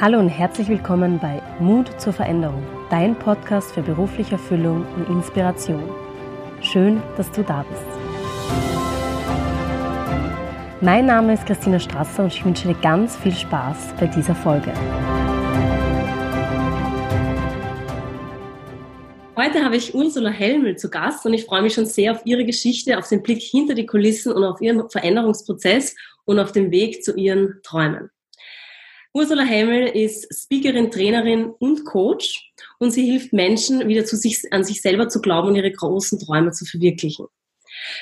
Hallo und herzlich willkommen bei Mut zur Veränderung, dein Podcast für berufliche Erfüllung und Inspiration. Schön, dass du da bist. Mein Name ist Christina Strasser und ich wünsche dir ganz viel Spaß bei dieser Folge. Heute habe ich Ursula Helmel zu Gast und ich freue mich schon sehr auf ihre Geschichte, auf den Blick hinter die Kulissen und auf ihren Veränderungsprozess und auf den Weg zu ihren Träumen. Ursula Hemmel ist Speakerin, Trainerin und Coach und sie hilft Menschen, wieder zu sich, an sich selber zu glauben und ihre großen Träume zu verwirklichen.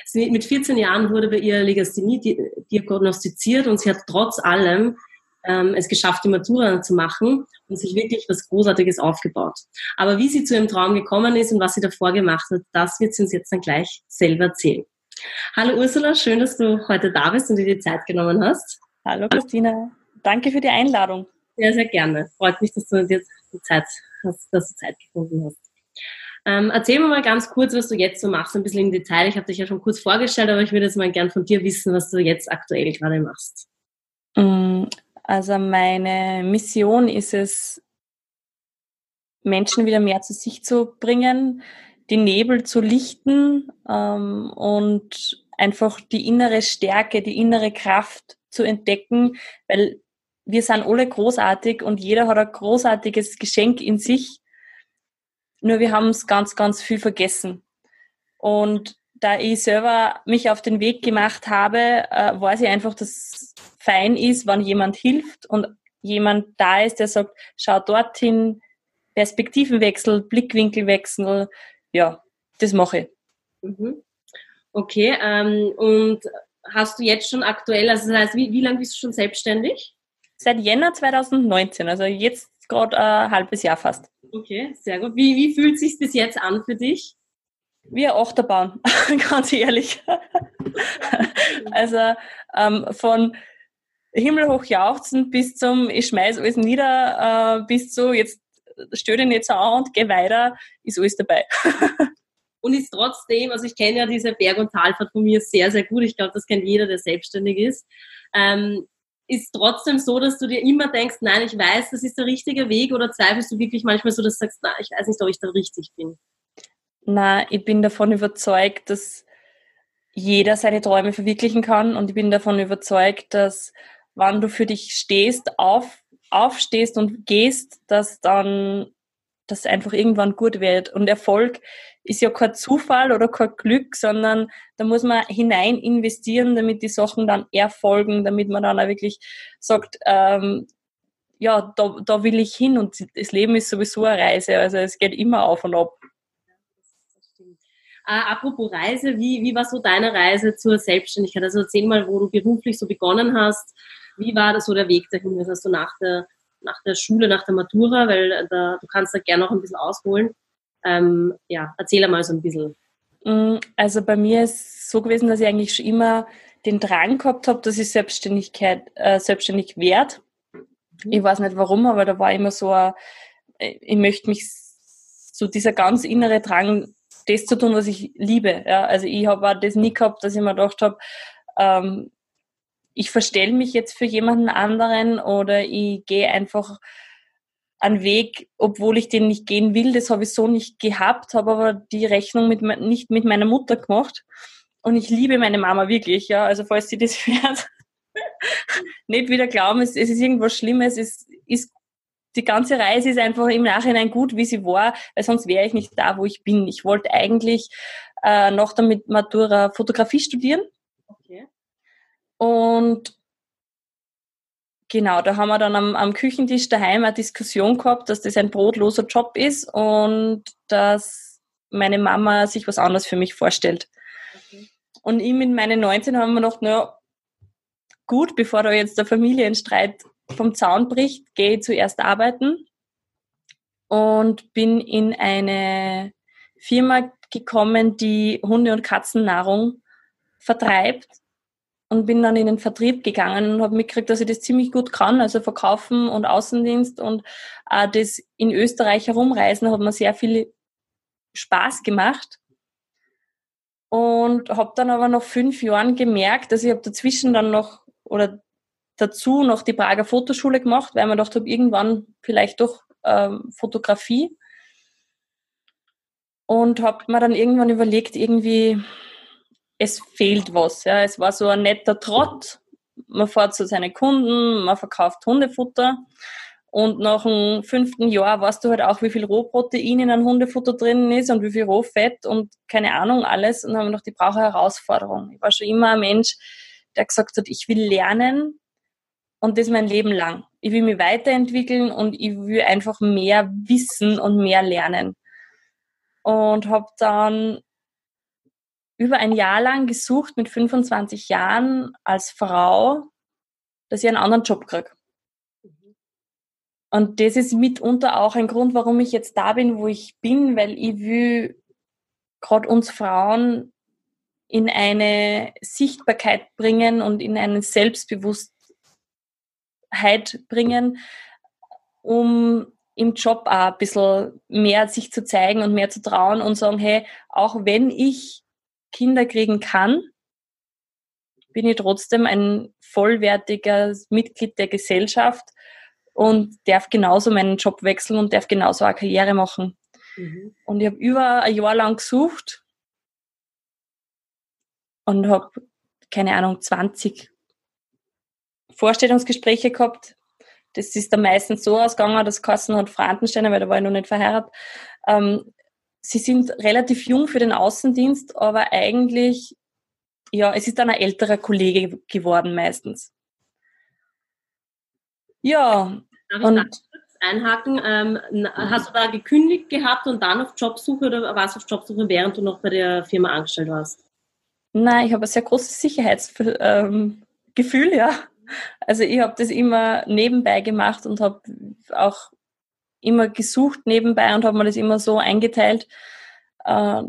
Sie, mit 14 Jahren wurde bei ihr Legasthenie diagnostiziert und sie hat trotz allem ähm, es geschafft, die Matura zu machen und sich wirklich was Großartiges aufgebaut. Aber wie sie zu ihrem Traum gekommen ist und was sie davor gemacht hat, das wird sie uns jetzt dann gleich selber erzählen. Hallo Ursula, schön, dass du heute da bist und dir die Zeit genommen hast. Hallo Christina. Danke für die Einladung. Sehr, sehr gerne. Freut mich, dass du jetzt die Zeit hast, dass du Zeit gefunden hast. Ähm, erzähl mir mal ganz kurz, was du jetzt so machst, ein bisschen im Detail. Ich habe dich ja schon kurz vorgestellt, aber ich würde jetzt mal gern von dir wissen, was du jetzt aktuell gerade machst. Mm, also meine Mission ist es, Menschen wieder mehr zu sich zu bringen, die Nebel zu lichten ähm, und einfach die innere Stärke, die innere Kraft zu entdecken, weil wir sind alle großartig und jeder hat ein großartiges Geschenk in sich. Nur wir haben es ganz, ganz viel vergessen. Und da ich selber mich auf den Weg gemacht habe, äh, weiß ich einfach, dass es fein ist, wenn jemand hilft und jemand da ist, der sagt, schau dorthin, Perspektivenwechsel, Blickwinkelwechsel, ja, das mache ich. Mhm. Okay, ähm, und hast du jetzt schon aktuell, also das heißt, wie, wie lange bist du schon selbstständig? Seit Jänner 2019, also jetzt gerade ein halbes Jahr fast. Okay, sehr gut. Wie, wie fühlt es sich bis jetzt an für dich? Wie ein Achterbahn, ganz ehrlich. also ähm, von himmelhoch jauchzen bis zum ich schmeiß alles nieder, äh, bis zu jetzt stell dich nicht so an und geh weiter, ist alles dabei. und ist trotzdem, also ich kenne ja diese Berg- und Talfahrt von mir sehr, sehr gut. Ich glaube, das kennt jeder, der selbstständig ist. Ähm, ist trotzdem so, dass du dir immer denkst, nein, ich weiß, das ist der richtige Weg oder zweifelst du wirklich manchmal so, dass du sagst, nein, ich weiß nicht, ob ich da richtig bin? Na, ich bin davon überzeugt, dass jeder seine Träume verwirklichen kann und ich bin davon überzeugt, dass wann du für dich stehst, auf, aufstehst und gehst, dass dann das einfach irgendwann gut wird. Und Erfolg ist ja kein Zufall oder kein Glück, sondern da muss man hinein investieren, damit die Sachen dann erfolgen, damit man dann auch wirklich sagt, ähm, ja, da, da will ich hin und das Leben ist sowieso eine Reise, also es geht immer auf und ab. Äh, apropos Reise, wie, wie war so deine Reise zur Selbstständigkeit? Also erzähl mal, wo du beruflich so begonnen hast. Wie war das so der Weg dahin? Was hast du nach der, nach der Schule, nach der Matura? Weil da, du kannst da gerne noch ein bisschen ausholen. Ähm, ja, erzähl mal so ein bisschen. Mm, also bei mir ist es so gewesen, dass ich eigentlich schon immer den Drang gehabt habe, dass ich Selbstständigkeit, äh, selbstständig werde. Mhm. Ich weiß nicht warum, aber da war immer so, ein, äh, ich möchte mich so dieser ganz innere Drang, das zu tun, was ich liebe. Ja? Also ich habe auch das nie gehabt, dass ich mir gedacht habe, ähm, ich verstelle mich jetzt für jemanden anderen oder ich gehe einfach einen Weg, obwohl ich den nicht gehen will. Das habe ich so nicht gehabt, habe aber die Rechnung mit, nicht mit meiner Mutter gemacht. Und ich liebe meine Mama wirklich, ja. Also falls sie das hört, nicht wieder glauben, es, es ist irgendwas Schlimmes. Es ist die ganze Reise ist einfach im Nachhinein gut, wie sie war, weil sonst wäre ich nicht da, wo ich bin. Ich wollte eigentlich äh, noch damit Matura Fotografie studieren. Okay. Und Genau, da haben wir dann am, am, Küchentisch daheim eine Diskussion gehabt, dass das ein brotloser Job ist und dass meine Mama sich was anderes für mich vorstellt. Okay. Und ich mit meinen 19 haben wir gedacht, naja, gut, bevor da jetzt der Familienstreit vom Zaun bricht, gehe ich zuerst arbeiten und bin in eine Firma gekommen, die Hunde- und Katzennahrung vertreibt und bin dann in den Vertrieb gegangen und habe mitgekriegt, dass ich das ziemlich gut kann, also Verkaufen und Außendienst und äh, das in Österreich herumreisen hat mir sehr viel Spaß gemacht und habe dann aber nach fünf Jahren gemerkt, dass ich habe dazwischen dann noch oder dazu noch die Prager Fotoschule gemacht, weil man dachte, irgendwann vielleicht doch ähm, Fotografie. Und habe mir dann irgendwann überlegt, irgendwie, es fehlt was. Ja. Es war so ein netter Trott. Man fährt zu seinen Kunden, man verkauft Hundefutter. Und nach dem fünften Jahr weißt du halt auch, wie viel Rohprotein in einem Hundefutter drin ist und wie viel Rohfett und keine Ahnung alles. Und dann haben wir noch die brauche Herausforderung. Ich war schon immer ein Mensch, der gesagt hat, ich will lernen und das mein Leben lang. Ich will mich weiterentwickeln und ich will einfach mehr wissen und mehr lernen. Und habe dann über ein Jahr lang gesucht mit 25 Jahren als Frau, dass ich einen anderen Job kriege. Und das ist mitunter auch ein Grund, warum ich jetzt da bin, wo ich bin, weil ich will gerade uns Frauen in eine Sichtbarkeit bringen und in eine Selbstbewusstheit bringen, um im Job auch ein bisschen mehr sich zu zeigen und mehr zu trauen und sagen, hey, auch wenn ich Kinder kriegen kann, bin ich trotzdem ein vollwertiger Mitglied der Gesellschaft und darf genauso meinen Job wechseln und darf genauso eine Karriere machen. Mhm. Und ich habe über ein Jahr lang gesucht und habe, keine Ahnung, 20 Vorstellungsgespräche gehabt. Das ist dann meistens so ausgegangen, dass Kassen hat Frankensteiner, weil da war ich noch nicht verheiratet. Ähm, sie sind relativ jung für den Außendienst, aber eigentlich, ja, es ist dann ein älterer Kollege geworden meistens. Ja. Darf ich und, einhaken? Ähm, hast du da gekündigt gehabt und dann auf Jobsuche oder warst du auf Jobsuche, während du noch bei der Firma angestellt warst? Nein, ich habe ein sehr großes Sicherheitsgefühl, ähm, ja. Also ich habe das immer nebenbei gemacht und habe auch immer gesucht nebenbei und habe mir das immer so eingeteilt, äh,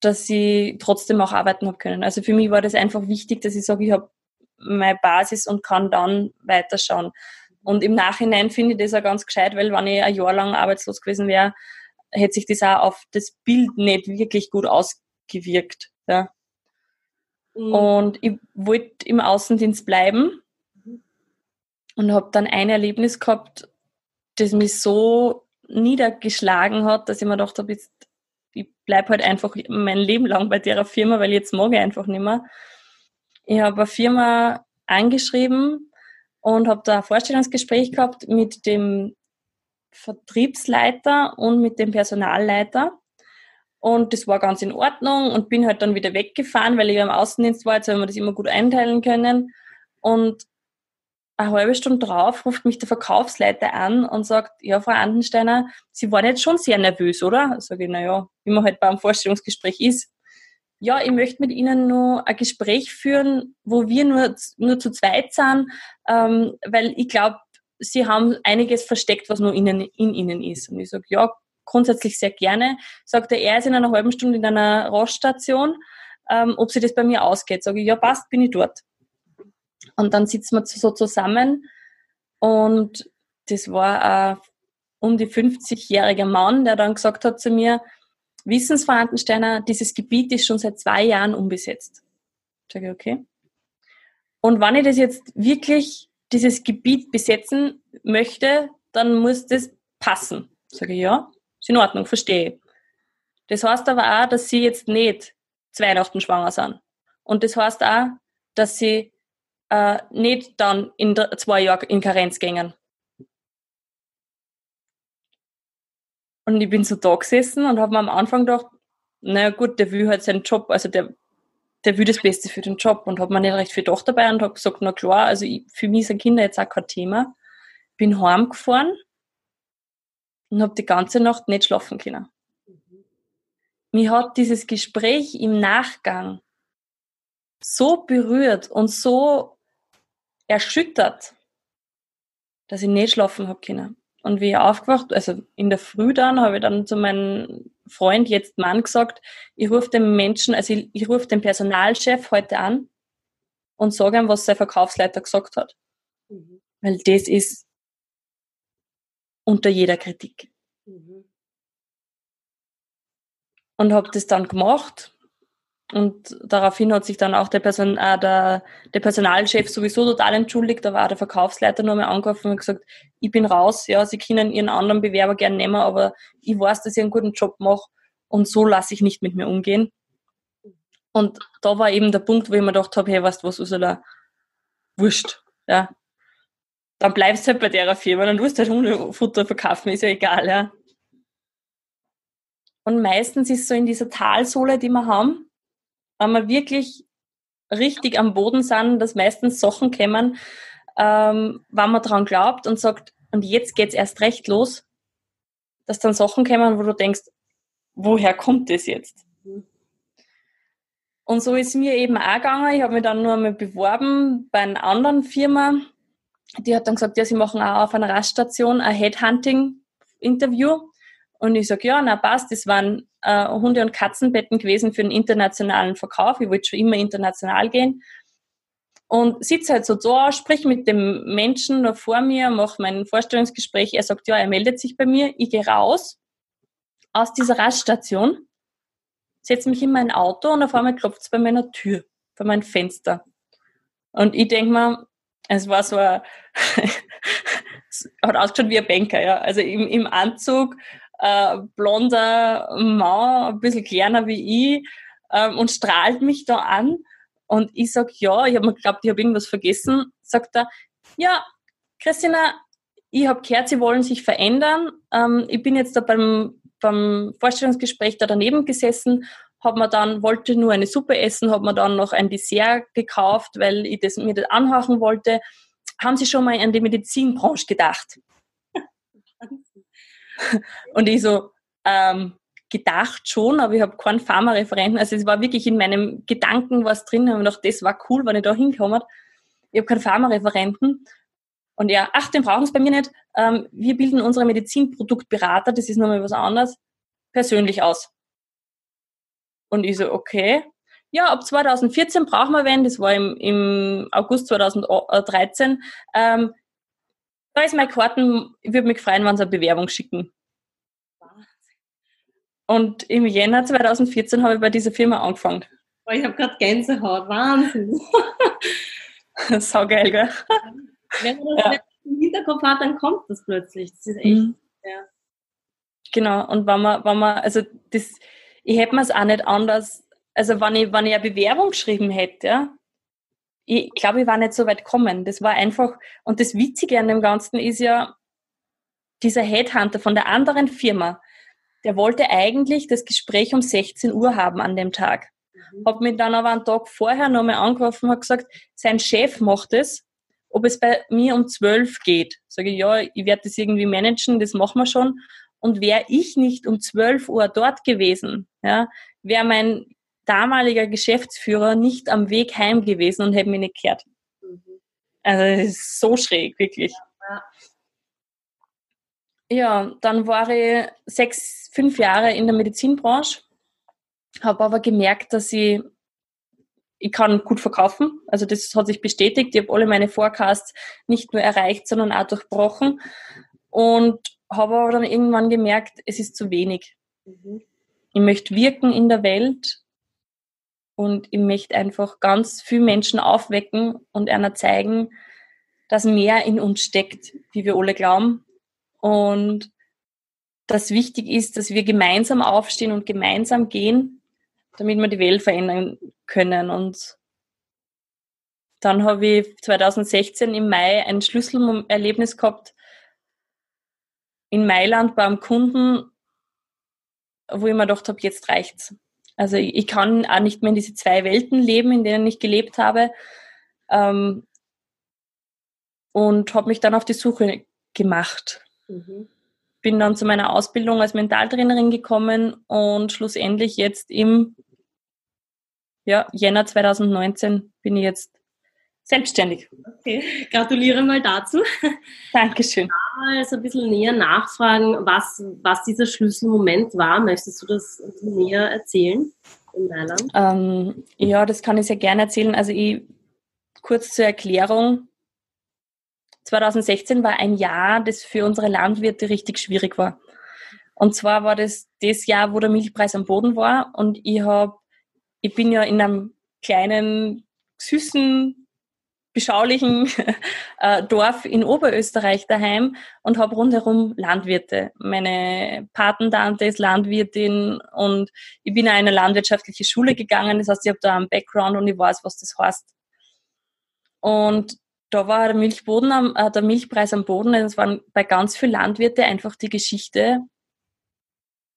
dass ich trotzdem auch arbeiten habe können. Also für mich war das einfach wichtig, dass ich sage, ich habe meine Basis und kann dann weiterschauen. Und im Nachhinein finde ich das auch ganz gescheit, weil wenn ich ein Jahr lang arbeitslos gewesen wäre, hätte sich das auch auf das Bild nicht wirklich gut ausgewirkt. Ja. Mhm. Und ich wollte im Außendienst bleiben und habe dann ein Erlebnis gehabt, das mich so niedergeschlagen hat, dass ich mir gedacht habe, ich bleibe halt einfach mein Leben lang bei der Firma, weil jetzt mag ich einfach nicht mehr. Ich habe eine Firma angeschrieben und habe da ein Vorstellungsgespräch gehabt mit dem Vertriebsleiter und mit dem Personalleiter. Und das war ganz in Ordnung und bin halt dann wieder weggefahren, weil ich ja im Außendienst war, jetzt haben wir das immer gut einteilen können. Und eine halbe Stunde drauf ruft mich der Verkaufsleiter an und sagt, ja, Frau Andensteiner, Sie waren jetzt schon sehr nervös, oder? Sag ich, naja, wie man halt beim Vorstellungsgespräch ist ja, ich möchte mit Ihnen nur ein Gespräch führen, wo wir nur, nur zu zweit sind, ähm, weil ich glaube, Sie haben einiges versteckt, was nur innen, in Ihnen ist. Und ich sage, ja, grundsätzlich sehr gerne. Sagt er, er ist in einer halben Stunde in einer Roststation, ähm, ob sie das bei mir ausgeht. Sage ich, ja, passt, bin ich dort. Und dann sitzen wir so zusammen und das war ein um die 50-jähriger Mann, der dann gesagt hat zu mir, Wissensverhandtensteiner, dieses Gebiet ist schon seit zwei Jahren unbesetzt. Sage ich, okay. Und wenn ich das jetzt wirklich, dieses Gebiet besetzen möchte, dann muss das passen. Sage ich, ja, ist in Ordnung, verstehe. Das heißt aber auch, dass sie jetzt nicht zu Weihnachten schwanger sind. Und das heißt auch, dass sie äh, nicht dann in zwei Jahren in Karenz gehen. Und ich bin so da gesessen und habe mir am Anfang gedacht, naja gut, der will halt seinen Job, also der, der will das Beste für den Job und habe mir nicht recht viel gedacht dabei und habe gesagt, na klar, also ich, für mich sind Kinder jetzt auch kein Thema. Bin heimgefahren und habe die ganze Nacht nicht schlafen können. Mich hat dieses Gespräch im Nachgang so berührt und so erschüttert, dass ich nicht schlafen habe können. Und wie ich aufgewacht, also in der Früh dann, habe ich dann zu meinem Freund, jetzt Mann, gesagt, ich rufe den Menschen, also ich, ich rufe den Personalchef heute an und sage ihm, was sein Verkaufsleiter gesagt hat. Mhm. Weil das ist unter jeder Kritik. Mhm. Und habe das dann gemacht Und daraufhin hat sich dann auch der, Person, äh, der, der Personalchef sowieso total entschuldigt. Da war der Verkaufsleiter nur mal angerufen und gesagt, ich bin raus, ja, Sie können Ihren anderen Bewerber gerne nehmen, aber ich weiß, dass ich einen guten Job mache und so lasse ich nicht mit mir umgehen. Und da war eben der Punkt, wo ich mir gedacht habe, hey, weißt du was, Ursula, wurscht, ja. Dann bleibst du halt bei der Firma, dann tust du halt Hundefutter verkaufen, ist ja egal, ja. Und meistens ist so in dieser Talsohle, die wir haben, wenn wir wirklich richtig am Boden sind, dass meistens Sachen kommen, ähm, wenn man daran glaubt und sagt, und jetzt geht's erst recht los, dass dann Sachen kommen, wo du denkst, woher kommt das jetzt? Und so ist mir eben auch gegangen. Ich habe mich dann nur einmal beworben bei einer anderen Firma. Die hat dann gesagt, ja, sie machen auch auf einer Raststation ein Headhunting-Interview. Und ich sage, ja, na passt, das waren äh, Hunde- und Katzenbetten gewesen für den internationalen Verkauf. Ich wollte schon immer international gehen. Und sitze halt so da, sprich mit dem Menschen da vor mir, mache mein Vorstellungsgespräch. Er sagt, ja, er meldet sich bei mir. Ich gehe raus aus dieser Raststation, setze mich in mein Auto und auf einmal klopft es bei meiner Tür, bei meinem Fenster. Und ich denke mir, es war so ein, hat ausgeschaut wie ein Banker, ja. Also im, im Anzug, äh, blonder Mann, ein bisschen kleiner wie ich, äh, und strahlt mich da an. Und ich sag ja, ich habe mir geglaubt, ich habe irgendwas vergessen. Sagt er, ja, Christina, ich habe gehört, Sie wollen sich verändern. Ähm, ich bin jetzt da beim, beim Vorstellungsgespräch da daneben gesessen, habe mir dann, wollte nur eine Suppe essen, habe mir dann noch ein Dessert gekauft, weil ich das, mir das anhören wollte. Haben Sie schon mal an die Medizinbranche gedacht? Und ich so, ähm, gedacht schon, aber ich habe keinen Pharmareferenten. Also es war wirklich in meinem Gedanken was drin. Ich habe gedacht, das war cool, wenn ich da hinkomme. Ich habe keinen Pharmareferenten. Und ja, ach, den brauchen Sie bei mir nicht. Ähm, wir bilden unsere Medizinproduktberater, das ist nochmal was anderes, persönlich aus. Und ich so, okay. Ja, ab 2014 brauchen wir wen, das war im, im August 2013. Ähm, da ist meine Karten, ich würde mich freuen, wenn Sie eine Bewerbung schicken. Und im Jänner 2014 habe ich bei dieser Firma angefangen. Oh, ich habe gerade Gänsehaut, Wahnsinn. Sau geil, gell? Wenn man das ja. im Hinterkopf hat, dann kommt das plötzlich. Das ist echt, mhm. ja. Genau, und wenn man, wenn man, also das, ich hätte mir es auch nicht anders, also wenn ich, wenn ich eine Bewerbung geschrieben hätte, ja, ich glaube, ich war nicht so weit kommen. Das war einfach, und das Witzige an dem Ganzen ist ja, dieser Headhunter von der anderen Firma, der wollte eigentlich das Gespräch um 16 Uhr haben an dem Tag. Mhm. Hat mich dann aber einen Tag vorher nochmal angerufen und hat gesagt, sein Chef macht es, ob es bei mir um 12 geht. Sage ich, ja, ich werde das irgendwie managen, das machen wir schon. Und wäre ich nicht um 12 Uhr dort gewesen, ja, wäre mein damaliger Geschäftsführer nicht am Weg heim gewesen und hätte mich nicht gehört. Mhm. Also das ist so schräg, wirklich. Ja, ja, dann war ich sechs, fünf Jahre in der Medizinbranche, habe aber gemerkt, dass ich, ich kann gut verkaufen. Also das hat sich bestätigt. Ich habe alle meine Forecasts nicht nur erreicht, sondern auch durchbrochen. Und habe aber dann irgendwann gemerkt, es ist zu wenig. Mhm. Ich möchte wirken in der Welt und ich möchte einfach ganz viele Menschen aufwecken und einer zeigen, dass mehr in uns steckt, wie wir alle glauben. Und dass wichtig ist, dass wir gemeinsam aufstehen und gemeinsam gehen, damit wir die Welt verändern können. Und dann habe ich 2016 im Mai ein Schlüsselerlebnis gehabt in Mailand beim Kunden, wo ich mir gedacht habe, jetzt reicht's. Also ich, ich, kann auch nicht mehr in diese zwei Welten leben, in denen ich gelebt habe. Ähm, und habe mich dann auf die Suche gemacht. Mhm. Bin dann zu meiner Ausbildung als Mentaltrainerin gekommen und schlussendlich jetzt im ja, Jänner 2019 bin ich jetzt selbstständig. Okay, gratuliere mal dazu. Dankeschön. Mal so ein bisschen näher nachfragen, was, was dieser Schlüsselmoment war. Möchtest du das näher erzählen in Thailand? Ähm, ja, das kann ich sehr gerne erzählen. Also ich, kurz zur Erklärung. 2016 war ein Jahr, das für unsere Landwirte richtig schwierig war. Und zwar war das das Jahr, wo der Milchpreis am Boden war und ich habe ich bin ja in einem kleinen, süßen, beschaulichen äh, Dorf in Oberösterreich daheim und habe rundherum Landwirte. Meine Patentante ist Landwirtin und ich bin in eine landwirtschaftliche Schule gegangen. Das heißt, ich habe da einen Background und ich weiß, was das heißt. Und da war der Milchboden am, äh, der Milchpreis am Boden. Es waren bei ganz vielen Landwirten einfach die Geschichte,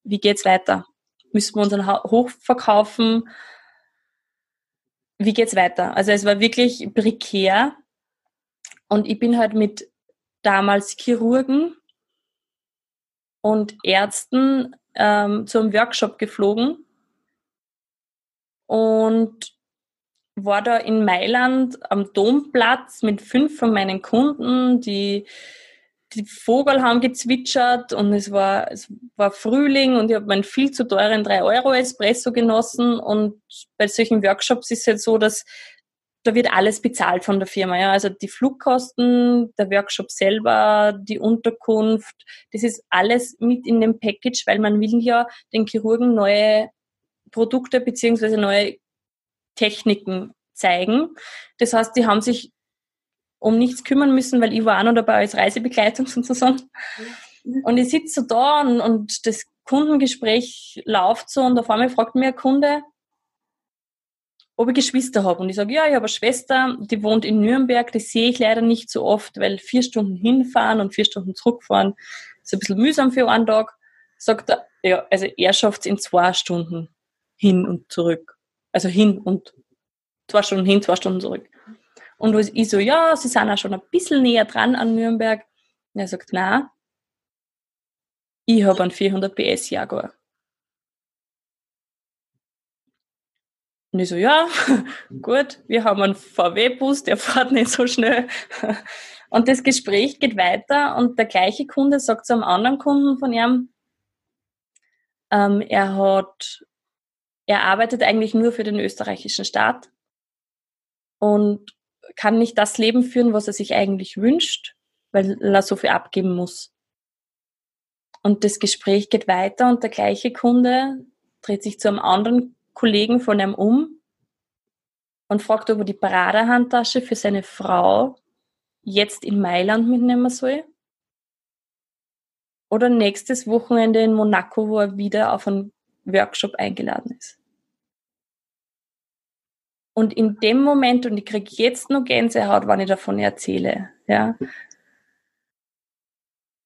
wie geht's weiter? Müssen wir unseren Hof verkaufen? Wie geht's weiter? Also es war wirklich prekär. Und ich bin halt mit damals Chirurgen und Ärzten ähm, zum Workshop geflogen und war da in Mailand am Domplatz mit fünf von meinen Kunden, die die Vogel haben gezwitschert und es war, es war Frühling und ich habe meinen viel zu teuren 3 Euro Espresso genossen und bei solchen Workshops ist es halt so, dass da wird alles bezahlt von der Firma. Ja? Also die Flugkosten, der Workshop selber, die Unterkunft, das ist alles mit in dem Package, weil man will ja den Chirurgen neue Produkte beziehungsweise neue Techniken zeigen. Das heißt, die haben sich um nichts kümmern müssen, weil ich war auch noch dabei als Reisebegleitung sozusagen. Und ich sitze so da und, und das Kundengespräch läuft so und auf einmal fragt mir ein Kunde, ob ich Geschwister habe. Und ich sage, ja, ich habe eine Schwester, die wohnt in Nürnberg, die sehe ich leider nicht so oft, weil vier Stunden hinfahren und vier Stunden zurückfahren ist ein bisschen mühsam für einen Tag. Sagt er, ja, also er schafft es in zwei Stunden hin und zurück. Also hin und zwei Stunden hin, zwei Stunden zurück. Und ich so, ja, sie sind auch schon ein bisschen näher dran an Nürnberg. Und er sagt, na, ich habe einen 400 PS Jaguar. Und ich so, ja, gut, wir haben einen VW-Bus, der fährt nicht so schnell. Und das Gespräch geht weiter und der gleiche Kunde sagt zu einem anderen Kunden von ihm, ähm, er hat, er arbeitet eigentlich nur für den österreichischen Staat und kann nicht das Leben führen, was er sich eigentlich wünscht, weil er so viel abgeben muss. Und das Gespräch geht weiter und der gleiche Kunde dreht sich zu einem anderen Kollegen von ihm um und fragt, ob er die Paradehandtasche für seine Frau jetzt in Mailand mitnehmen soll. Oder nächstes Wochenende in Monaco, wo er wieder auf einen Workshop eingeladen ist. Und in dem Moment, und ich kriege jetzt noch Gänsehaut, wenn ich davon erzähle, ja,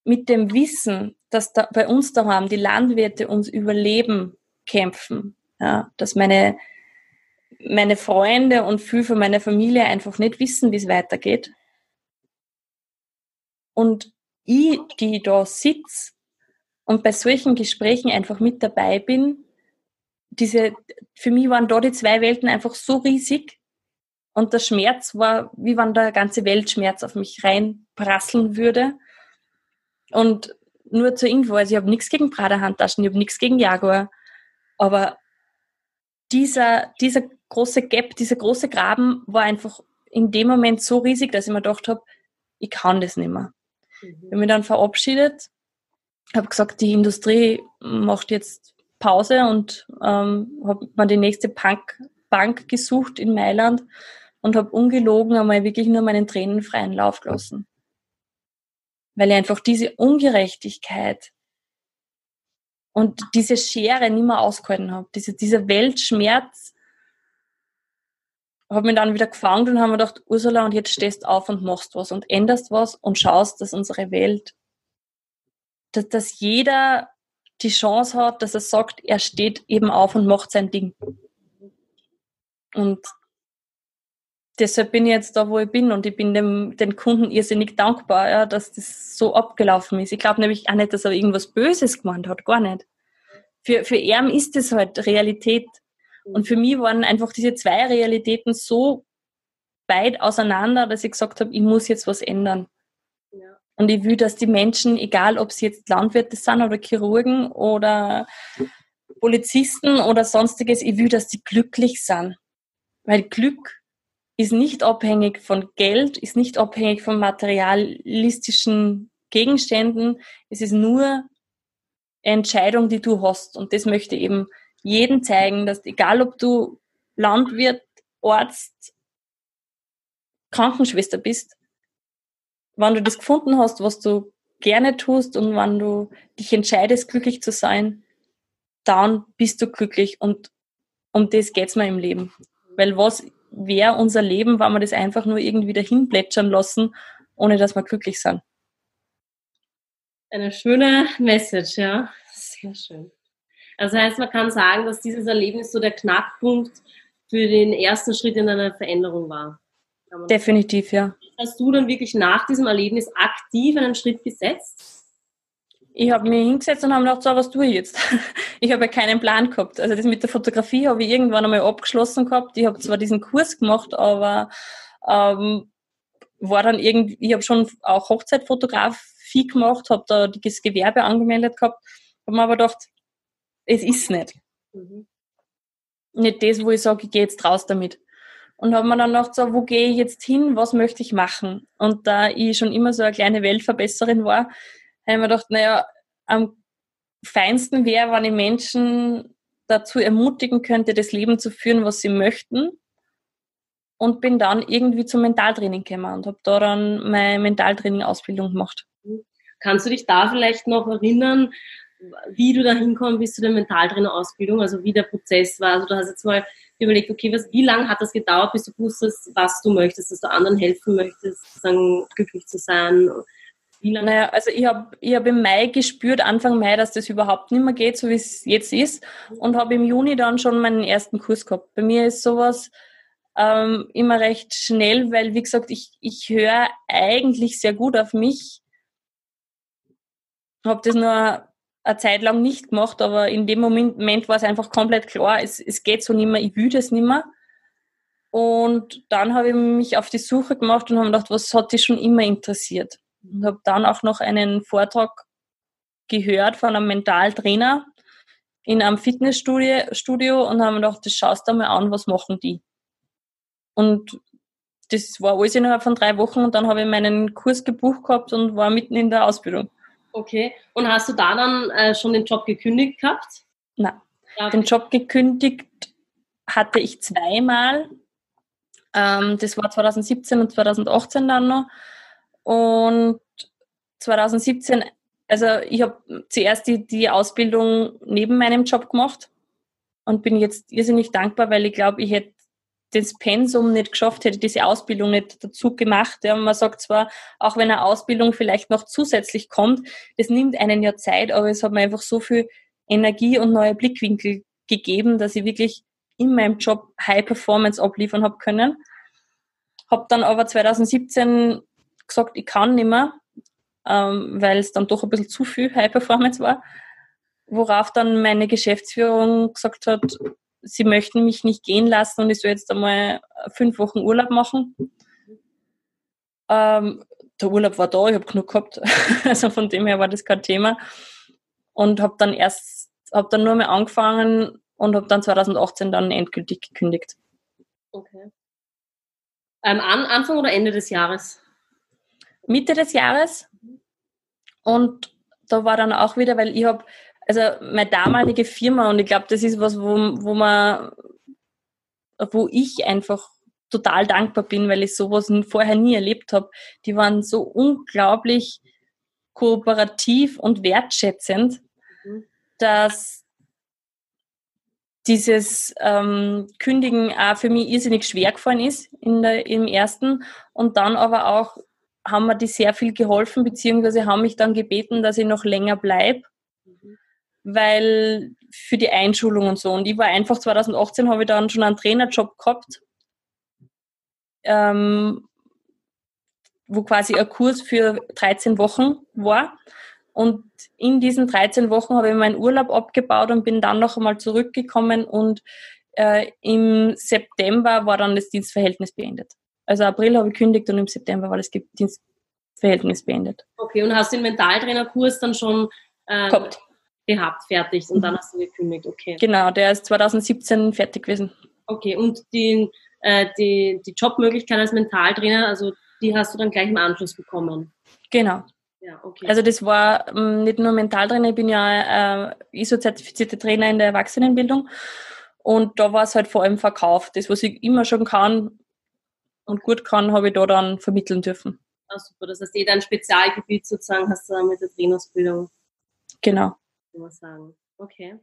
mit dem Wissen, dass da bei uns daheim die Landwirte uns Überleben kämpfen, ja, dass meine, meine Freunde und viele von meiner Familie einfach nicht wissen, wie es weitergeht. Und ich, die da sitze und bei solchen Gesprächen einfach mit dabei bin, diese, für mich waren da die zwei Welten einfach so riesig und der Schmerz war, wie wenn der ganze Weltschmerz auf mich reinprasseln würde. Und nur zur Info, also ich habe nichts gegen Prada-Handtaschen, ich habe nichts gegen Jaguar, aber dieser, dieser große Gap, dieser große Graben war einfach in dem Moment so riesig, dass ich mir gedacht habe, ich kann das nicht mehr. Mhm. Ich habe mich dann verabschiedet, habe gesagt, die Industrie macht jetzt Pause und ähm, habe mir die nächste Punk Bank gesucht in Mailand und habe ungelogen einmal wirklich nur meinen Tränen freien Lauf gelassen. Weil ich einfach diese Ungerechtigkeit und diese Schere nicht mehr ausgehalten habe. Diese, dieser Weltschmerz habe mich dann wieder gefangen und habe mir gedacht, Ursula, und jetzt stehst auf und machst was und änderst was und schaust, dass unsere Welt, dass, dass jeder die Chance hat, dass er sagt, er steht eben auf und macht sein Ding. Und deshalb bin ich jetzt da, wo ich bin und ich bin dem, den Kunden irrsinnig dankbar, ja, dass das so abgelaufen ist. Ich glaube nämlich auch nicht, dass er irgendwas Böses gemeint hat, gar nicht. Für, für ihn ist das halt Realität. Und für mich waren einfach diese zwei Realitäten so weit auseinander, dass ich gesagt habe, ich muss jetzt was ändern. Und ich will, dass die Menschen, egal ob sie jetzt Landwirte sind oder Chirurgen oder Polizisten oder sonstiges, ich will, dass die glücklich sind. Weil Glück ist nicht abhängig von Geld, ist nicht abhängig von materialistischen Gegenständen. Es ist nur eine Entscheidung, die du hast. Und das möchte eben jedem zeigen, dass egal ob du Landwirt, Arzt, Krankenschwester bist, wenn du das gefunden hast, was du gerne tust und wenn du dich entscheidest, glücklich zu sein, dann bist du glücklich und um das geht's mir im Leben. Weil was wäre unser Leben, wenn wir das einfach nur irgendwie dahin plätschern lassen, ohne dass wir glücklich sind? Eine schöne Message, ja. Sehr schön. Also heißt, man kann sagen, dass dieses Erlebnis so der Knackpunkt für den ersten Schritt in einer Veränderung war. Definitiv, ja. Hast du dann wirklich nach diesem Erlebnis aktiv einen Schritt gesetzt? Ich habe mich hingesetzt und habe gedacht, so, was tue ich jetzt? Ich habe ja keinen Plan gehabt. Also das mit der Fotografie habe ich irgendwann einmal abgeschlossen gehabt. Ich habe zwar diesen Kurs gemacht, aber ähm, war dann irgendwie, ich habe schon auch Hochzeitfotografie gemacht, habe da das Gewerbe angemeldet gehabt, habe mir aber gedacht, es ist nicht. Mhm. Nicht das, wo ich sage, ich gehe jetzt raus damit und habe mir dann gedacht, so, wo gehe ich jetzt hin, was möchte ich machen? Und da ich schon immer so eine kleine Weltverbesserin war, habe ich mir gedacht, naja, am feinsten wäre, wenn ich Menschen dazu ermutigen könnte, das Leben zu führen, was sie möchten. Und bin dann irgendwie zum Mentaltraining gekommen und habe da dann meine Mentaltraining-Ausbildung gemacht. Kannst du dich da vielleicht noch erinnern, wie du da hinkommen bist zu der Mentaltrainer-Ausbildung, also wie der Prozess war? Also du hast jetzt mal überlegt, okay, was, wie lange hat das gedauert, bis du wusstest, was du möchtest, dass du anderen helfen möchtest, sagen, glücklich zu sein? Wie lange? Naja, also ich habe ich hab im Mai gespürt, Anfang Mai, dass das überhaupt nicht mehr geht, so wie es jetzt ist und habe im Juni dann schon meinen ersten Kurs gehabt. Bei mir ist sowas ähm, immer recht schnell, weil, wie gesagt, ich, ich höre eigentlich sehr gut auf mich. Habe das nur eine Zeit lang nicht gemacht, aber in dem Moment, war es einfach komplett klar, es, es geht so nicht mehr, ich will das nicht mehr. Und dann habe ich mich auf die Suche gemacht und habe gedacht, was hat dich schon immer interessiert? Und habe dann auch noch einen Vortrag gehört von einem Mentaltrainer in einem Fitnessstudio Studio und habe mir gedacht, das schaust du mal an, was machen die? Und das war alles innerhalb von drei Wochen und dann habe ich meinen Kurs gebucht gehabt und war mitten in der Ausbildung. Okay. Und hast du da dann äh, schon den Job gekündigt gehabt? Nein. Ja, Den Job gekündigt hatte ich zweimal. Ähm, das war 2017 und 2018 dann noch. Und 2017, also ich habe zuerst die, die Ausbildung neben meinem Job gemacht und bin jetzt irrsinnig dankbar, weil ich glaube, ich hätte das Pensum nicht geschafft hätte, diese Ausbildung nicht dazu gemacht. Ja, man sagt zwar, auch wenn eine Ausbildung vielleicht noch zusätzlich kommt, das nimmt einen ja Zeit, aber es hat mir einfach so viel Energie und neue Blickwinkel gegeben, dass ich wirklich in meinem Job High Performance abliefern habe können. Habe dann aber 2017 gesagt, ich kann nicht mehr, ähm, weil es dann doch ein bisschen zu viel High Performance war. Worauf dann meine Geschäftsführung gesagt hat, sie möchten mich nicht gehen lassen und ich soll jetzt einmal fünf Wochen Urlaub machen. Ähm, der Urlaub war da, ich habe genug gehabt. also von dem her war das kein Thema. Und habe dann erst, habe dann nur mal angefangen und habe dann 2018 dann endgültig gekündigt. Okay. Ähm, an, Anfang oder Ende des Jahres? Mitte des Jahres. Und da war dann auch wieder, weil ich habe also meine damalige Firma und ich glaube, das ist was, wo, wo man, wo ich einfach total dankbar bin, weil ich sowas vorher nie erlebt habe. Die waren so unglaublich kooperativ und wertschätzend, mhm. dass dieses ähm, Kündigen auch für mich irrsinnig schwer gefallen ist in der, im ersten und dann aber auch haben mir die sehr viel geholfen, beziehungsweise haben mich dann gebeten, dass ich noch länger bleibe weil für die Einschulung und so. Und ich war einfach 2018 habe ich dann schon einen Trainerjob gehabt, ähm, wo quasi ein Kurs für 13 Wochen war. Und in diesen 13 Wochen habe ich meinen Urlaub abgebaut und bin dann noch einmal zurückgekommen und äh, im September war dann das Dienstverhältnis beendet. Also April habe ich gekündigt und im September war das Dienstverhältnis beendet. Okay, und hast den Mentaltrainerkurs dann schon äh, gehabt gehabt, fertig und dann hast du gekündigt, okay. Genau, der ist 2017 fertig gewesen. Okay, und die, äh, die, die Jobmöglichkeit als Mentaltrainer, also die hast du dann gleich im Anschluss bekommen? Genau. Ja, okay. Also das war ähm, nicht nur Mentaltrainer, ich bin ja äh, ISO-zertifizierte Trainer in der Erwachsenenbildung Und da war es halt vor allem Verkauf. Das, was ich immer schon kann und gut kann, habe ich da dann vermitteln dürfen. Ah, super. Das heißt, jeder ein Spezialgebiet sozusagen hast du dann mit der Trainersbildung. Genau. Kann man sagen. Okay.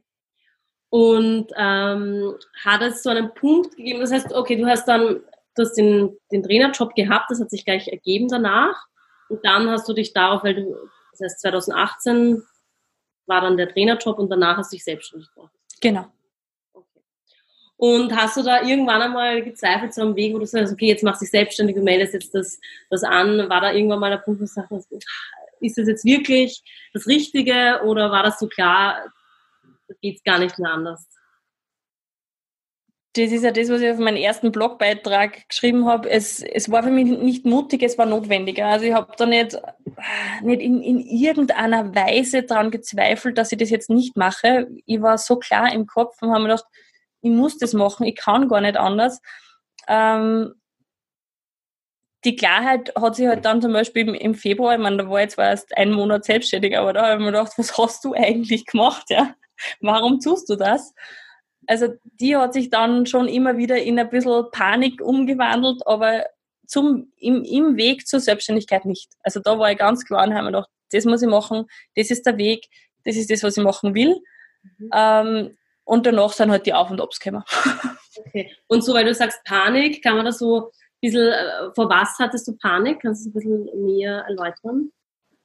Und ähm, hat es so einen Punkt gegeben, das heißt, okay, du hast dann du hast den, den Trainerjob gehabt, das hat sich gleich ergeben danach. Und dann hast du dich darauf, weil du, das heißt 2018 war dann der Trainerjob und danach hast du dich selbstständig gemacht. Genau. Okay. Und hast du da irgendwann einmal gezweifelt so am Weg, wo du sagst, okay, jetzt machst du dich selbstständig, du meldest jetzt das, das an. War da irgendwann mal der Punkt, wo du sagst, ist das jetzt wirklich das Richtige oder war das so klar, geht es gar nicht mehr anders? das ist ja das, was ich auf meinen ersten Blogbeitrag geschrieben habe. Es, es war für mich nicht mutig, es war notwendiger. Also ich habe da nicht, nicht in, in irgendeiner Weise daran gezweifelt, dass ich das jetzt nicht mache. Ich war so klar im Kopf und habe mir gedacht, ich muss das machen, ich kann gar nicht anders. Ähm, die Klarheit hat sich halt dann zum Beispiel im, Februar, ich meine, da war jetzt zwar erst ein Monat selbstständig, aber da habe ich mir gedacht, was hast du eigentlich gemacht? Ja? Warum tust du das? Also die hat sich dann schon immer wieder in ein bisschen Panik umgewandelt, aber zum, im, im Weg zur Selbstständigkeit nicht. Also da war ich ganz klar und habe mir gedacht, das muss ich machen, das ist der Weg, das ist das, was ich machen will. Mhm. Ähm, und danach sind halt die Auf- und Abs gekommen. Okay. Und so, weil du sagst Panik, kann man das so bisschen, äh, vor was hattest du Panik? Kannst du ein bisschen mehr erläutern?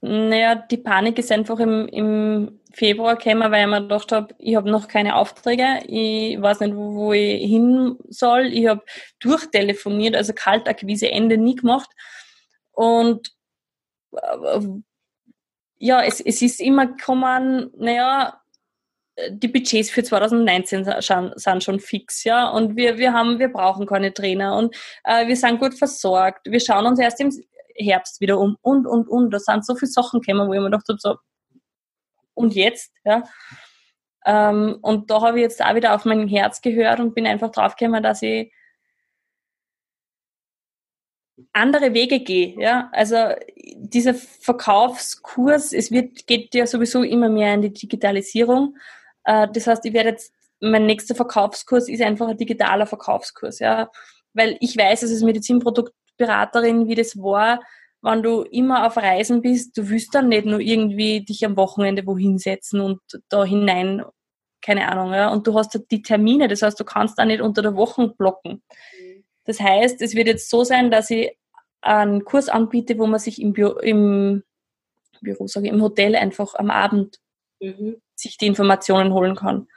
Naja, die Panik ist einfach im, im Februar gekommen, weil ich mir gedacht habe, ich habe noch keine Aufträge, ich weiß nicht, wo, wo ich hin soll. Ich habe durchtelefoniert, also Kaltakquise Ende nie gemacht. Und äh, ja, es, es ist immer gekommen, naja, die Budgets für 2019 sind schon fix, ja, und wir, wir haben, wir brauchen keine Trainer und äh, wir sind gut versorgt. Wir schauen uns erst im Herbst wieder um und, und, und. Da sind so viele Sachen gekommen, wo ich mir gedacht habe, so, und jetzt, ja. Ähm, und da habe ich jetzt auch wieder auf mein Herz gehört und bin einfach draufgekommen, dass ich andere Wege gehe. Ja? Also dieser Verkaufskurs, es wird, geht ja sowieso immer mehr in die Digitalisierung. Äh, das heißt, ich werde jetzt, mein nächster Verkaufskurs ist einfach ein digitaler Verkaufskurs. Ja? Weil ich weiß, dass es Medizinprodukt Beraterin, wie das war, wenn du immer auf Reisen bist, du willst dann nicht nur irgendwie dich am Wochenende wohin setzen und da hinein, keine Ahnung, ja, und du hast die Termine, das heißt, du kannst da nicht unter der Woche blocken. Mhm. Das heißt, es wird jetzt so sein, dass ich einen Kurs anbiete, wo man sich im, Büro, im Büro, sage ich, im Hotel einfach am Abend mhm. Sich die Informationen holen kann.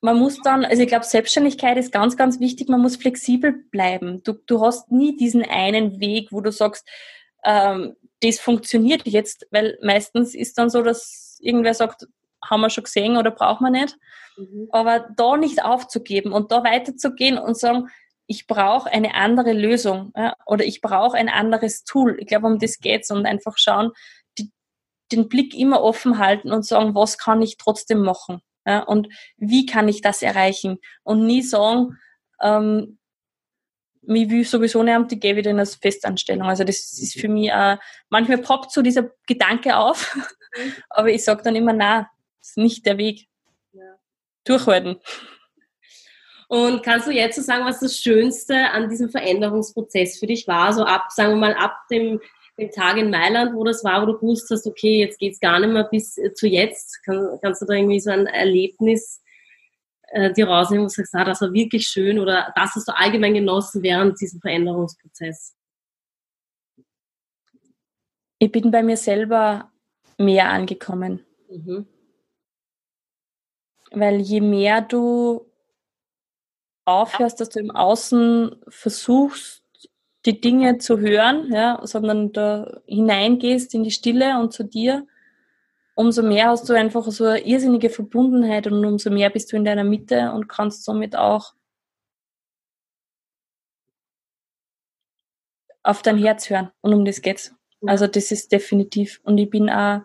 Man muss dann, also ich glaube, Selbstständigkeit ist ganz, ganz wichtig, man muss flexibel bleiben. Du, du hast nie diesen einen Weg, wo du sagst, ähm, das funktioniert jetzt, weil meistens ist dann so, dass irgendwer sagt, haben wir schon gesehen oder brauchen wir nicht. Mhm. Aber da nicht aufzugeben und da weiterzugehen und sagen, ich brauche eine andere Lösung ja, oder ich brauche ein anderes Tool. Ich glaube, um das geht's und einfach schauen, den Blick immer offen halten und sagen, was kann ich trotzdem machen. Ja, und wie kann ich das erreichen? Und nie sagen, ähm, mich will sowieso nicht, die gebe ich dann als Festanstellung. Also das ist für mich, äh, manchmal poppt so dieser Gedanke auf, aber ich sage dann immer, na, das ist nicht der Weg. Ja. Durchhalten. Und kannst du jetzt so sagen, was das Schönste an diesem Veränderungsprozess für dich war? So ab, sagen wir mal, ab dem den Tag in Mailand, wo das war, wo du gewusst hast, okay, jetzt geht's gar nicht mehr bis äh, zu jetzt. Kann, kannst du da irgendwie so ein Erlebnis äh, dir rausnehmen, wo du sagst, ah, das war wirklich schön oder das hast du allgemein genossen während diesem Veränderungsprozess? Ich bin bei mir selber mehr angekommen. Mhm. Weil je mehr du aufhörst, dass du im Außen versuchst, die Dinge zu hören, ja, sondern da hineingehst in die Stille und zu dir, umso mehr hast du einfach so eine irrsinnige Verbundenheit und umso mehr bist du in deiner Mitte und kannst somit auch auf dein Herz hören. Und um das geht's. Also das ist definitiv. Und ich bin auch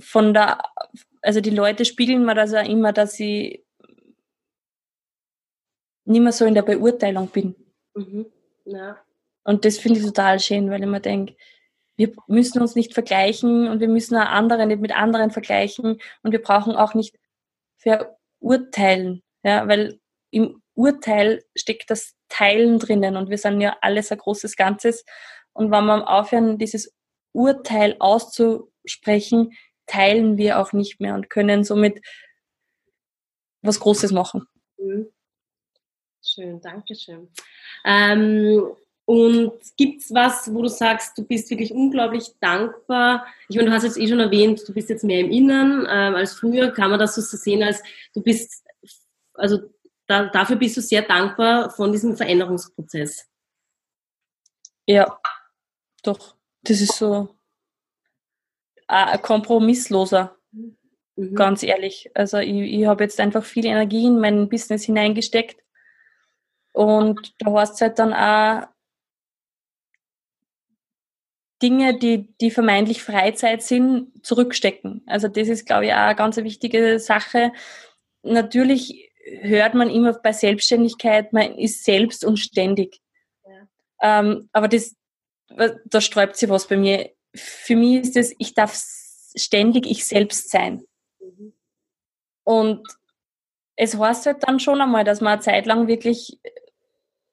von der, also die Leute spiegeln mir das auch immer, dass sie nicht mehr so in der Beurteilung bin. Mhm. Ja. Und das finde ich total schön, weil ich mir denke, wir müssen uns nicht vergleichen und wir müssen auch andere nicht mit anderen vergleichen und wir brauchen auch nicht verurteilen. Ja, weil im Urteil steckt das Teilen drinnen und wir sind ja alles ein großes Ganzes. Und wenn wir aufhören, dieses Urteil auszusprechen, teilen wir auch nicht mehr und können somit was Großes machen. Mhm. Schön, danke schön. Ähm, und gibt es was, wo du sagst, du bist wirklich unglaublich dankbar? Ich meine, du hast jetzt eh schon erwähnt, du bist jetzt mehr im Inneren ähm, als früher. Kann man das so sehen, als du bist, also da, dafür bist du sehr dankbar von diesem Veränderungsprozess? Ja, doch. Das ist so ein kompromissloser, mhm. ganz ehrlich. Also ich, ich habe jetzt einfach viel Energie in mein Business hineingesteckt. Und da heißt es halt dann auch, Dinge, die, die vermeintlich Freizeit sind, zurückstecken. Also das ist, glaube ich, auch eine ganz wichtige Sache. Natürlich hört man immer bei Selbstständigkeit, man ist selbst und ständig. Ja. Ähm, aber das, da sträubt sich was bei mir. Für mich ist es, ich darf ständig ich selbst sein. Mhm. Und es heißt halt dann schon einmal, dass man eine Zeit lang wirklich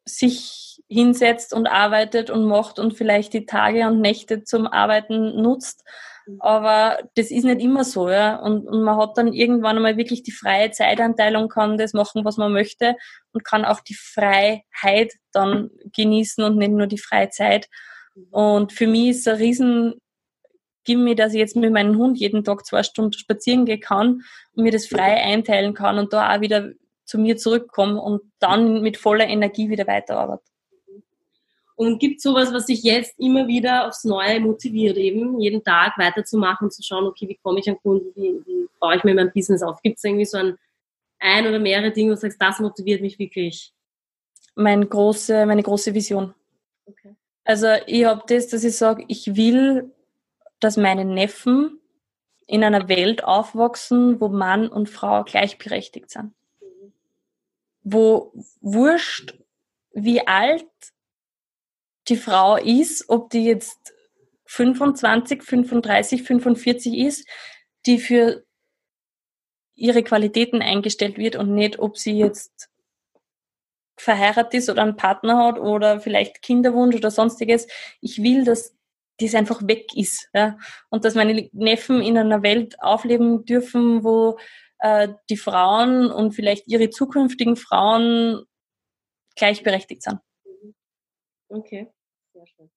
sich hinsetzt und arbeitet und macht und vielleicht die Tage und Nächte zum Arbeiten nutzt. Mhm. Aber das ist nicht immer so, ja. Und, und man hat dann irgendwann einmal wirklich die freie Zeitanteilung, kann das machen, was man möchte und kann auch die Freiheit dann genießen und nicht nur die freie Zeit. Mhm. Und für mich ist ein riesen Gimme, dass ich jetzt mit meinem Hund jeden Tag zwei Stunden spazieren gehen kann und mir das frei einteilen kann und da auch wieder zu mir zurückkomme und dann mit voller Energie wieder weiterarbeite. Und gibt sowas, was sich jetzt immer wieder aufs Neue motiviert, eben jeden Tag weiterzumachen, zu schauen, okay, wie komme ich an Kunden, wie, wie baue ich mir mein Business auf? Gibt es irgendwie so ein, ein oder mehrere Dinge, wo du sagst, das motiviert mich wirklich? Mein große, meine große Vision. Okay. Also ich habe das, dass ich sage, ich will, dass meine Neffen in einer Welt aufwachsen, wo Mann und Frau gleichberechtigt sind wo wurscht, wie alt die Frau ist, ob die jetzt 25, 35, 45 ist, die für ihre Qualitäten eingestellt wird und nicht, ob sie jetzt verheiratet ist oder einen Partner hat oder vielleicht Kinderwunsch oder sonstiges. Ich will, dass das einfach weg ist. Ja? Und dass meine Neffen in einer Welt aufleben dürfen, wo äh, die Frauen und vielleicht ihre zukünftigen Frauen gleichberechtigt sind. Okay, sehr schön.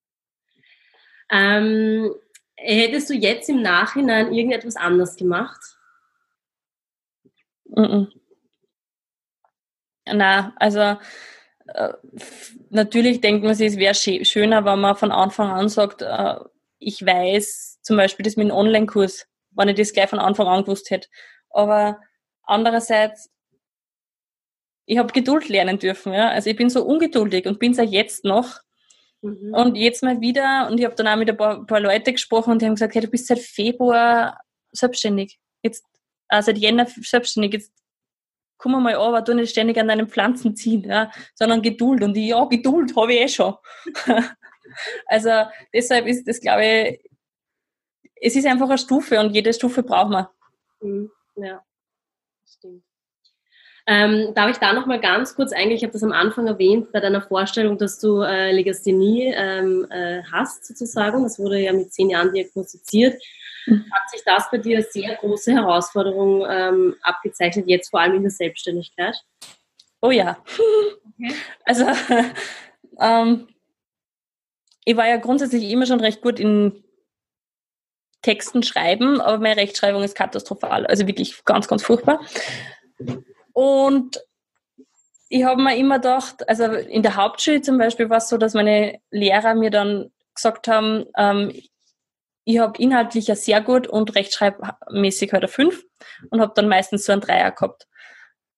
Ähm, hättest du jetzt im Nachhinein irgendetwas anders gemacht? Mm -mm. Na, also äh, natürlich denkt man sich, es wäre schöner, wenn man von Anfang an sagt, äh, ich weiß zum Beispiel das mit einem Online-Kurs, wenn ich das gleich von Anfang an gewusst hätte. Aber andererseits, ich habe Geduld lernen dürfen. Ja? Also ich bin so ungeduldig und bin es auch jetzt noch. Mhm. Und jetzt mal wieder, und ich habe dann auch mit ein paar, paar Leute gesprochen und die haben gesagt, hey, du bist seit Februar selbstständig. Jetzt, äh, seit Jänner selbstständig. Jetzt komm mal aber du nicht ständig an deinen Pflanzen ziehen, ja, sondern Geduld. Und ich, ja, Geduld habe ich eh schon. also deshalb ist das, glaube ich, es ist einfach eine Stufe und jede Stufe braucht man. Mhm. Ja, stimmt. Ähm, darf ich da noch mal ganz kurz eingehen? Ich habe das am Anfang erwähnt bei deiner Vorstellung, dass du äh, Legasthenie ähm, äh, hast sozusagen. Das wurde ja mit zehn Jahren diagnostiziert. Mhm. Hat sich das bei dir als sehr große Herausforderung ähm, abgezeichnet, jetzt vor allem in der Selbstständigkeit? Oh ja. Okay. Also ähm, ich war ja grundsätzlich immer schon recht gut in Texten schreiben, aber meine Rechtschreibung ist katastrophal. Also wirklich ganz, ganz furchtbar. Und ich habe mir immer gedacht, also in der Hauptschule zum Beispiel war es so, dass meine Lehrer mir dann gesagt haben, ähm, ich habe inhaltlich ja sehr gut und rechtschreibmäßig halt eine 5 und habe dann meistens so ein Dreier gehabt.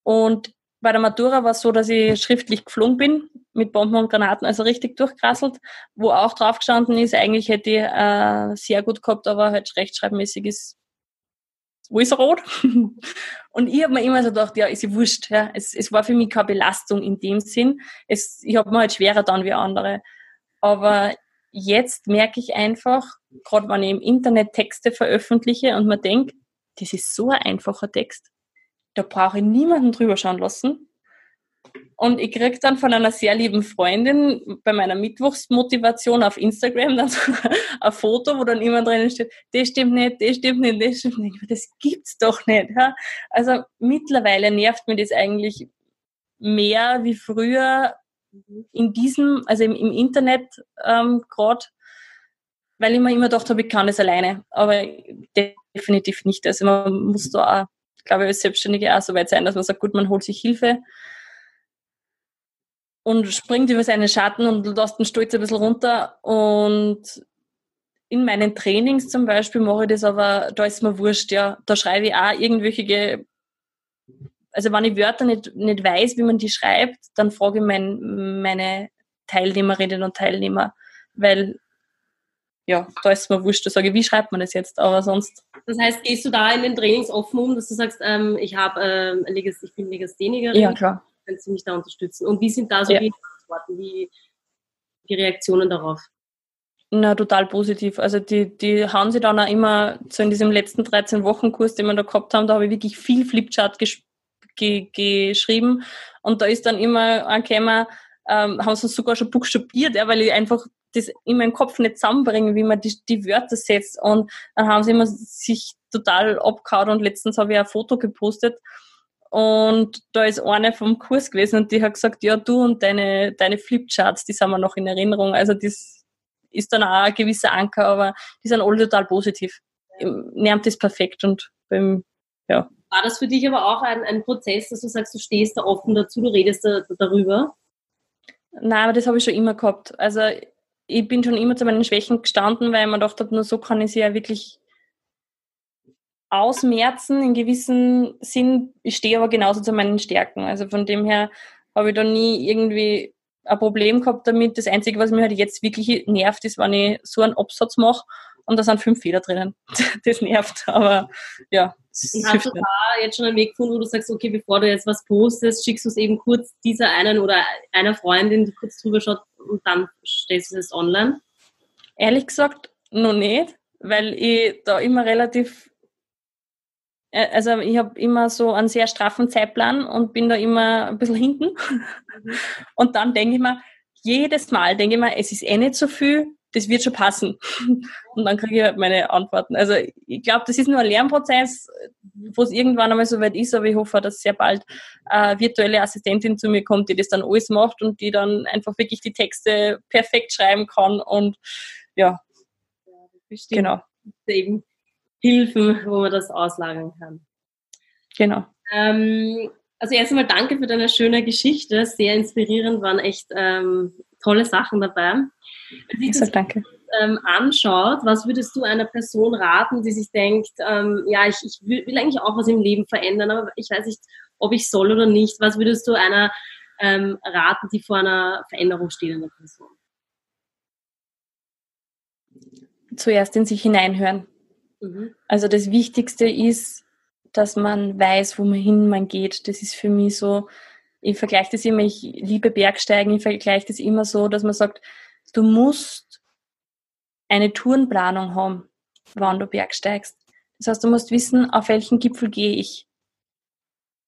Und bei der Matura war es so, dass ich schriftlich geflogen bin, mit Bomben und Granaten, also richtig durchkrasselt, wo auch drauf gestanden ist, eigentlich hätte ich äh, sehr gut gehabt, aber halt rechtschreibmäßig ist, wo ist rot? und ich habe mir immer so gedacht, ja, ist ja wurscht. Ja. Es, es war für mich keine Belastung in dem Sinn. Es, ich habe mir halt schwerer dann wie andere. Aber jetzt merke ich einfach, gerade wenn ich im Internet Texte veröffentliche und man denkt, das ist so ein einfacher Text da brauche ich niemanden drüber schauen lassen. Und ich kriege dann von einer sehr lieben Freundin bei meiner Mittwochsmotivation auf Instagram dann so ein Foto, wo dann immer drinnen steht, das stimmt nicht, das stimmt nicht, das stimmt nicht. Das gibt's doch nicht. Ja? Also mittlerweile nervt mir das eigentlich mehr wie früher in diesem, also im, im Internet ähm, gerade, weil ich mir immer gedacht habe, ich kann es alleine. Aber definitiv nicht. Also man muss da auch, glaube ich, als Selbstständige auch so weit sein, dass man sagt, gut, man holt sich Hilfe und springt über seine Schatten und lässt den Stolz ein bisschen runter. Und in meinen Trainings zum Beispiel mache ich das aber, da ist mir wurscht, ja. Da schreibe ich auch irgendwelche, also wenn ich Wörter nicht, nicht weiß, wie man die schreibt, dann frage ich mein, meine Teilnehmerinnen und Teilnehmer, weil ja, da ist mir wurscht, da sage ich, wie schreibt man das jetzt, aber sonst. Das heißt, gehst du da in den Trainings offen um, dass du sagst, ähm, ich, hab, ähm, ich bin Legasthenikerin? Ja, klar kannst du mich da unterstützen? Und wie sind da so ja. die Antworten, wie die Reaktionen darauf? Na, total positiv. Also die, die haben sie dann auch immer, so in diesem letzten 13-Wochen-Kurs, den wir da gehabt haben, da habe ich wirklich viel Flipchart gesch ge geschrieben. Und da ist dann immer angekommen, ähm, haben sie sogar schon buchstabiert, ja, weil ich einfach das in meinem Kopf nicht zusammenbringe, wie man die, die Wörter setzt. Und dann haben sie immer sich total abgehauen und letztens habe ich ein Foto gepostet und da ist eine vom Kurs gewesen und die hat gesagt, ja, du und deine, deine Flipcharts, die sind mir noch in Erinnerung. Also das ist dann auch ein gewisser Anker, aber die sind alle total positiv. Nervt das perfekt und beim, ja. War das für dich aber auch ein, ein Prozess, dass du sagst, du stehst da offen dazu, du redest da, darüber? Nein, aber das habe ich schon immer gehabt. Also ich bin schon immer zu meinen Schwächen gestanden, weil ich mir gedacht habe, nur so kann ich sie ja wirklich ausmerzen in gewissem Sinn. Ich stehe aber genauso zu meinen Stärken. Also von dem her habe ich da nie irgendwie ein Problem gehabt damit. Das Einzige, was mir halt jetzt wirklich nervt, ist, wenn ich so einen Absatz mache und da sind fünf Fehler drinnen. Das nervt, aber ja. Hast du da jetzt schon einen Weg gefunden, wo du sagst, okay, bevor du jetzt was postest, schickst du es eben kurz dieser einen oder einer Freundin, die kurz drüber schaut und dann stellst du es online? Ehrlich gesagt, noch nicht, weil ich da immer relativ also ich habe immer so einen sehr straffen Zeitplan und bin da immer ein bisschen hinten. Mhm. Und dann denke ich mir, jedes Mal denke ich mir, es ist eh nicht so viel, das wird schon passen. Und dann kriege ich halt meine Antworten. Also ich glaube, das ist nur ein Lernprozess, wo es irgendwann einmal so weit ist, aber ich hoffe, dass sehr bald eine virtuelle Assistentin zu mir kommt, die das dann alles macht und die dann einfach wirklich die Texte perfekt schreiben kann und ja, ja genau. Eben Hilfen, wo man das auslagern kann. Genau. Ähm, also erst einmal danke für deine schöne Geschichte, sehr inspirierend, waren echt ähm, tolle Sachen dabei. Ich sag danke. Ähm, anschaut, was würdest du einer Person raten, die sich denkt, ähm, ja, ich, ich will, will, eigentlich auch was im Leben verändern, aber ich weiß nicht, ob ich soll oder nicht. Was würdest du einer ähm, raten, die vor einer Veränderung steht in der Person? Zuerst in sich hineinhören. Mhm. Also das Wichtigste ist, dass man weiß, wo man hin man geht. Das ist für mich so, ich vergleiche das immer, ich liebe Bergsteigen, ich vergleiche das immer so, dass man sagt, du musst eine Tourenplanung haben, wann du bergsteigst. Das heißt, du musst wissen, auf welchen Gipfel gehe ich.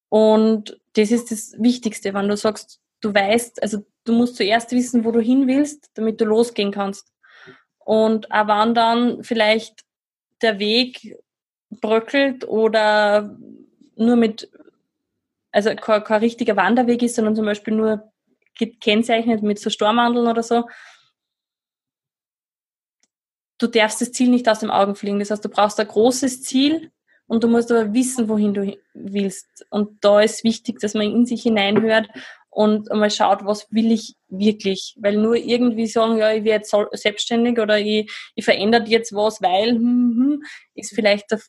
Und das ist das Wichtigste, wenn du sagst, du weißt, also du musst zuerst wissen, wo du hin willst, damit du losgehen kannst. Und auch wann dann vielleicht der Weg bröckelt oder nur mit, also kein, kein richtiger Wanderweg ist, sondern zum Beispiel nur gekennzeichnet mit so Stormandeln oder so, du darfst das Ziel nicht aus dem Augen fliegen. Das heißt, du brauchst ein großes Ziel und du musst aber wissen, wohin du willst. Und da ist wichtig, dass man in sich hineinhört und mal schaut, was will ich wirklich. Weil nur irgendwie sagen, ja, ich werde jetzt selbstständig oder ich, ich verändere jetzt was, weil, hm, hm, ist vielleicht der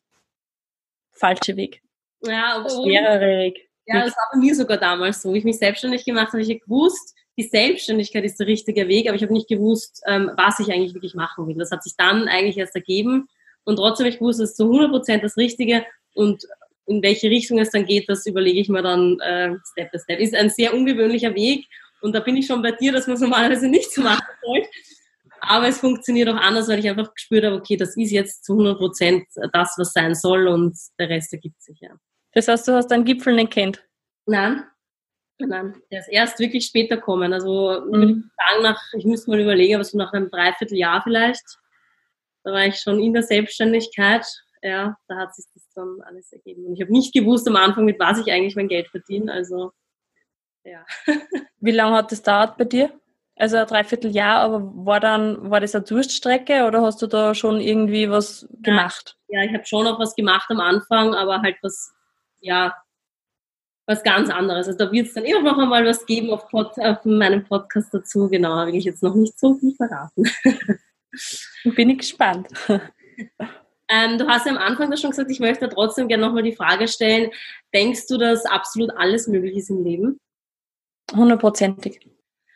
falsche Weg. Ja, aber schwerere Weg. Ja, das war bei mir sogar damals so. Wie ich mich selbstständig gemacht habe, habe ich gewusst, die Selbstständigkeit ist der richtige Weg, aber ich habe nicht gewusst, ähm, was ich eigentlich wirklich machen will. Das hat sich dann eigentlich erst ergeben und trotzdem habe ich gewusst, das ist zu 100 Prozent das Richtige und in welche Richtung es dann geht, das überlege ich mir dann äh, Step by Step. Ist ein sehr ungewöhnlicher Weg und da bin ich schon bei dir, dass man es normalerweise nicht so machen sollte. Aber es funktioniert auch anders, weil ich einfach gespürt habe, okay, das ist jetzt zu 100 Prozent das, was sein soll und der Rest ergibt sich ja. Das heißt, du hast einen Gipfel nicht kennt? Nein, nein, der ist erst wirklich später kommen. Also mhm. würde ich sagen, nach, ich müsste mal überlegen, aber so nach einem Dreivierteljahr vielleicht, da war ich schon in der Selbstständigkeit. Ja, da hat sich das dann alles ergeben. Und ich habe nicht gewusst am Anfang, mit was ich eigentlich mein Geld verdiene. Also ja. Wie lange hat das dauert bei dir? Also ein Dreivierteljahr, aber war dann, war das eine Durststrecke oder hast du da schon irgendwie was gemacht? Ja, ich habe schon auch was gemacht am Anfang, aber halt was, ja, was ganz anderes. Also da wird es dann eh auch noch einmal was geben auf, Pod, auf meinem Podcast dazu. Genau, will ich jetzt noch nicht so viel verraten. Bin ich gespannt. Ähm, du hast ja am Anfang schon gesagt, ich möchte trotzdem gerne nochmal die Frage stellen, denkst du, dass absolut alles möglich ist im Leben? Hundertprozentig.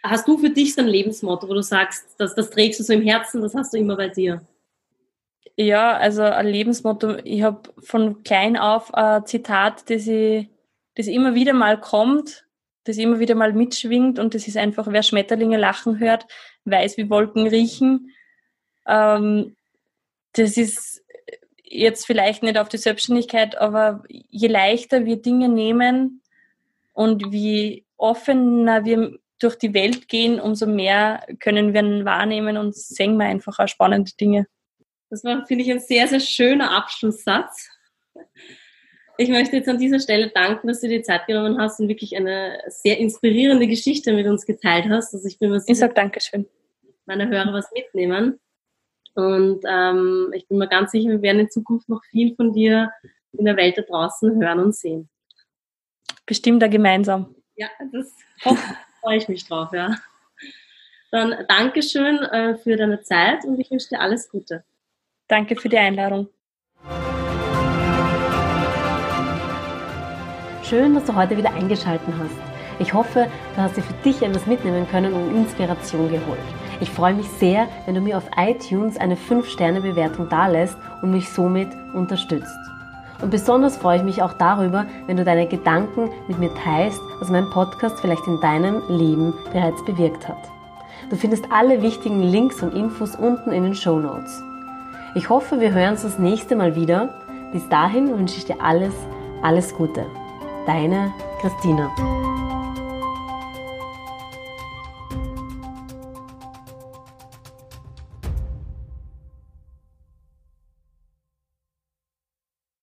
Hast du für dich so ein Lebensmotto, wo du sagst, dass das trägst du so im Herzen, das hast du immer bei dir? Ja, also ein Lebensmotto. Ich habe von klein auf ein Zitat, das, ich, das immer wieder mal kommt, das immer wieder mal mitschwingt und das ist einfach, wer Schmetterlinge lachen hört, weiß, wie Wolken riechen. Ähm, das ist jetzt vielleicht nicht auf die Selbstständigkeit, aber je leichter wir Dinge nehmen und wie offener wir durch die Welt gehen, umso mehr können wir wahrnehmen und sehen wir einfach auch spannende Dinge. Das war, finde ich, ein sehr, sehr schöner Abschlusssatz. Ich möchte jetzt an dieser Stelle danken, dass du dir Zeit genommen hast und wirklich eine sehr inspirierende Geschichte mit uns geteilt hast. Also ich bin mir sicher, ich sag Dankeschön. Meine Hörer was mitnehmen. Und ähm, ich bin mir ganz sicher, wir werden in Zukunft noch viel von dir in der Welt da draußen hören und sehen. Bestimmt da gemeinsam. Ja, das freue ich mich drauf, ja. Dann Dankeschön äh, für deine Zeit und ich wünsche dir alles Gute. Danke für die Einladung. Schön, dass du heute wieder eingeschaltet hast. Ich hoffe, du hast dir für dich etwas mitnehmen können und Inspiration geholt. Ich freue mich sehr, wenn du mir auf iTunes eine 5-Sterne-Bewertung dalässt und mich somit unterstützt. Und besonders freue ich mich auch darüber, wenn du deine Gedanken mit mir teilst, was mein Podcast vielleicht in deinem Leben bereits bewirkt hat. Du findest alle wichtigen Links und Infos unten in den Show Notes. Ich hoffe, wir hören uns das nächste Mal wieder. Bis dahin wünsche ich dir alles, alles Gute. Deine Christina.